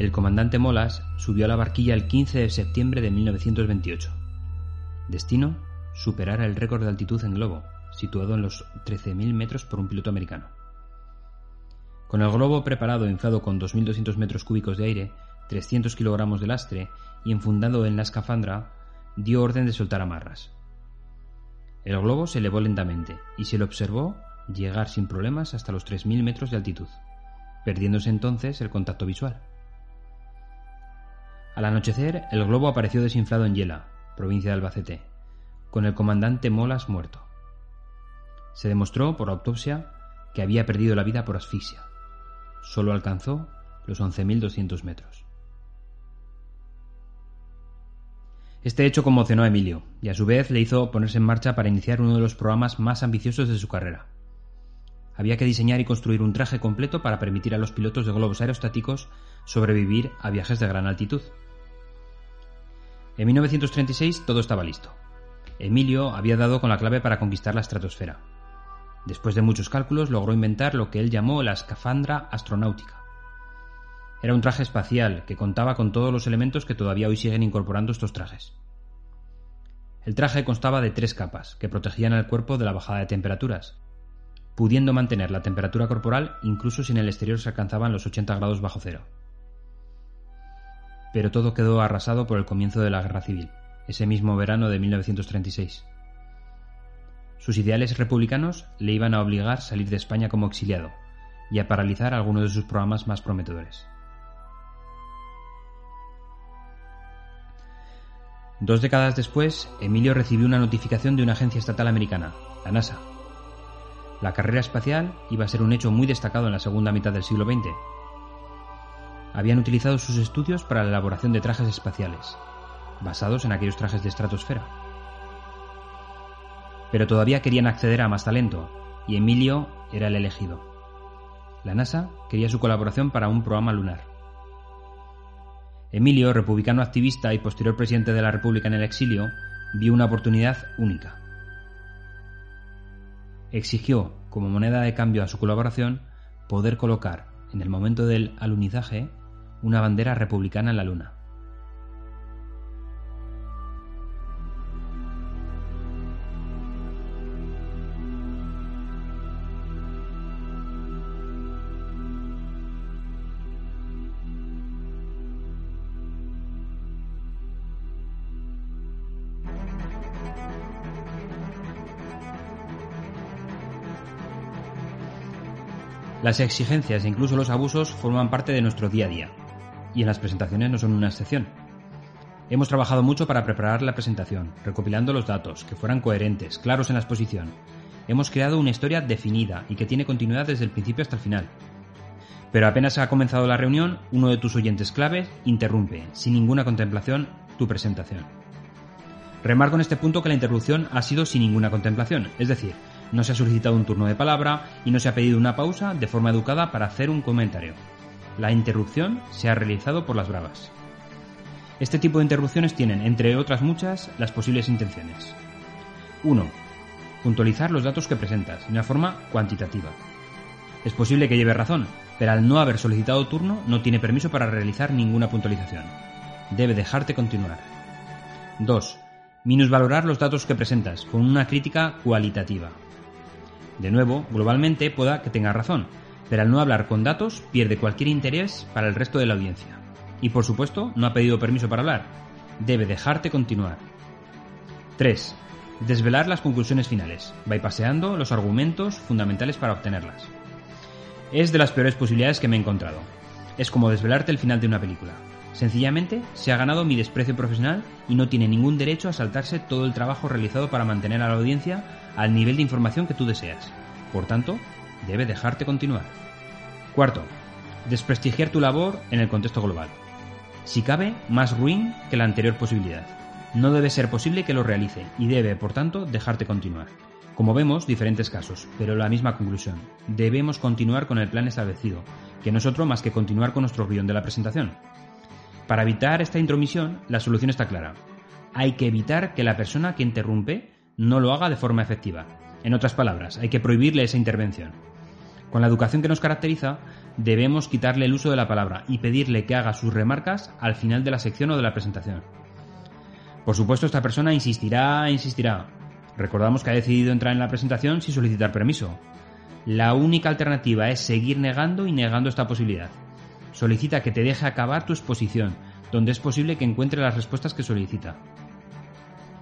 el comandante Molas subió a la barquilla el 15 de septiembre de 1928. Destino, superar el récord de altitud en globo, situado en los 13.000 metros por un piloto americano. Con el globo preparado e inflado con 2.200 metros cúbicos de aire, 300 kilogramos de lastre y enfundado en la escafandra, dio orden de soltar amarras. El globo se elevó lentamente y se le observó llegar sin problemas hasta los 3.000 metros de altitud, perdiéndose entonces el contacto visual. Al anochecer, el globo apareció desinflado en Yela, provincia de Albacete, con el comandante Molas muerto. Se demostró por autopsia que había perdido la vida por asfixia. Solo alcanzó los 11.200 metros. Este hecho conmocionó a Emilio y a su vez le hizo ponerse en marcha para iniciar uno de los programas más ambiciosos de su carrera. Había que diseñar y construir un traje completo para permitir a los pilotos de globos aerostáticos sobrevivir a viajes de gran altitud. En 1936 todo estaba listo. Emilio había dado con la clave para conquistar la estratosfera. Después de muchos cálculos logró inventar lo que él llamó la escafandra astronáutica. Era un traje espacial que contaba con todos los elementos que todavía hoy siguen incorporando estos trajes. El traje constaba de tres capas que protegían al cuerpo de la bajada de temperaturas, pudiendo mantener la temperatura corporal incluso si en el exterior se alcanzaban los 80 grados bajo cero pero todo quedó arrasado por el comienzo de la Guerra Civil, ese mismo verano de 1936. Sus ideales republicanos le iban a obligar a salir de España como exiliado y a paralizar algunos de sus programas más prometedores. Dos décadas después, Emilio recibió una notificación de una agencia estatal americana, la NASA. La carrera espacial iba a ser un hecho muy destacado en la segunda mitad del siglo XX habían utilizado sus estudios para la elaboración de trajes espaciales, basados en aquellos trajes de estratosfera. Pero todavía querían acceder a más talento, y Emilio era el elegido. La NASA quería su colaboración para un programa lunar. Emilio, republicano activista y posterior presidente de la República en el exilio, vio una oportunidad única. Exigió, como moneda de cambio a su colaboración, poder colocar, en el momento del alunizaje, una bandera republicana en la luna. Las exigencias e incluso los abusos forman parte de nuestro día a día y en las presentaciones no son una excepción. Hemos trabajado mucho para preparar la presentación, recopilando los datos, que fueran coherentes, claros en la exposición. Hemos creado una historia definida y que tiene continuidad desde el principio hasta el final. Pero apenas ha comenzado la reunión, uno de tus oyentes claves interrumpe, sin ninguna contemplación, tu presentación. Remarco en este punto que la interrupción ha sido sin ninguna contemplación, es decir, no se ha solicitado un turno de palabra y no se ha pedido una pausa de forma educada para hacer un comentario la interrupción se ha realizado por las bravas. Este tipo de interrupciones tienen, entre otras muchas, las posibles intenciones. 1. Puntualizar los datos que presentas de una forma cuantitativa. Es posible que lleve razón, pero al no haber solicitado turno no tiene permiso para realizar ninguna puntualización. Debe dejarte continuar. 2. Minusvalorar los datos que presentas con una crítica cualitativa. De nuevo, globalmente pueda que tenga razón, pero al no hablar con datos pierde cualquier interés para el resto de la audiencia. Y por supuesto, no ha pedido permiso para hablar. Debe dejarte continuar. 3. Desvelar las conclusiones finales, bypaseando los argumentos fundamentales para obtenerlas. Es de las peores posibilidades que me he encontrado. Es como desvelarte el final de una película. Sencillamente, se ha ganado mi desprecio profesional y no tiene ningún derecho a saltarse todo el trabajo realizado para mantener a la audiencia al nivel de información que tú deseas. Por tanto, debe dejarte continuar. Cuarto, desprestigiar tu labor en el contexto global. Si cabe, más ruin que la anterior posibilidad. No debe ser posible que lo realice y debe, por tanto, dejarte continuar. Como vemos, diferentes casos, pero la misma conclusión. Debemos continuar con el plan establecido, que no es otro más que continuar con nuestro guion de la presentación. Para evitar esta intromisión, la solución está clara. Hay que evitar que la persona que interrumpe no lo haga de forma efectiva. En otras palabras, hay que prohibirle esa intervención. Con la educación que nos caracteriza, debemos quitarle el uso de la palabra y pedirle que haga sus remarcas al final de la sección o de la presentación. Por supuesto, esta persona insistirá e insistirá. Recordamos que ha decidido entrar en la presentación sin solicitar permiso. La única alternativa es seguir negando y negando esta posibilidad. Solicita que te deje acabar tu exposición, donde es posible que encuentre las respuestas que solicita.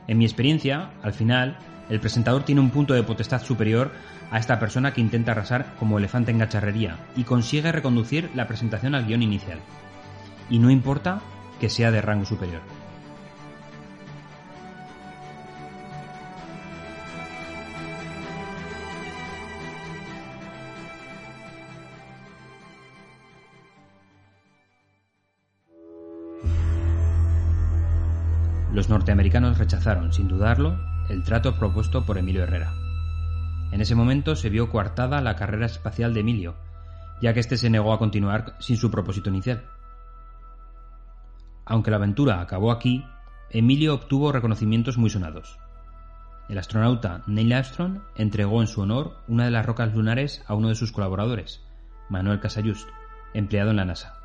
En mi experiencia, al final, el presentador tiene un punto de potestad superior a esta persona que intenta arrasar como elefante en gacharrería y consigue reconducir la presentación al guion inicial. Y no importa que sea de rango superior. Los norteamericanos rechazaron, sin dudarlo, el trato propuesto por Emilio Herrera. En ese momento se vio coartada la carrera espacial de Emilio, ya que éste se negó a continuar sin su propósito inicial. Aunque la aventura acabó aquí, Emilio obtuvo reconocimientos muy sonados. El astronauta Neil Armstrong entregó en su honor una de las rocas lunares a uno de sus colaboradores, Manuel Casayust, empleado en la NASA.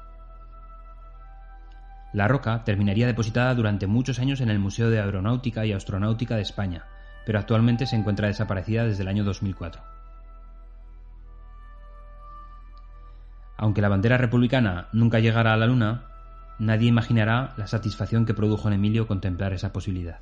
La roca terminaría depositada durante muchos años en el Museo de Aeronáutica y Astronáutica de España, pero actualmente se encuentra desaparecida desde el año 2004. Aunque la bandera republicana nunca llegara a la Luna, nadie imaginará la satisfacción que produjo en Emilio contemplar esa posibilidad.